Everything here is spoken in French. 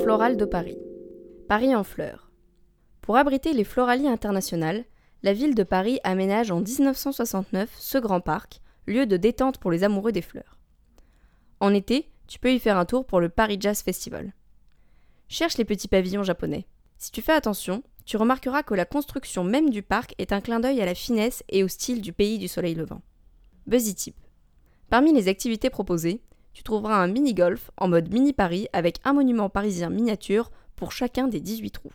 florale de Paris. Paris en fleurs. Pour abriter les Floralies internationales, la ville de Paris aménage en 1969 ce grand parc, lieu de détente pour les amoureux des fleurs. En été, tu peux y faire un tour pour le Paris Jazz Festival. Cherche les petits pavillons japonais. Si tu fais attention, tu remarqueras que la construction même du parc est un clin d'œil à la finesse et au style du pays du soleil levant. Buzzy. Parmi les activités proposées, tu trouveras un mini-golf en mode mini-Paris avec un monument parisien miniature pour chacun des 18 trous.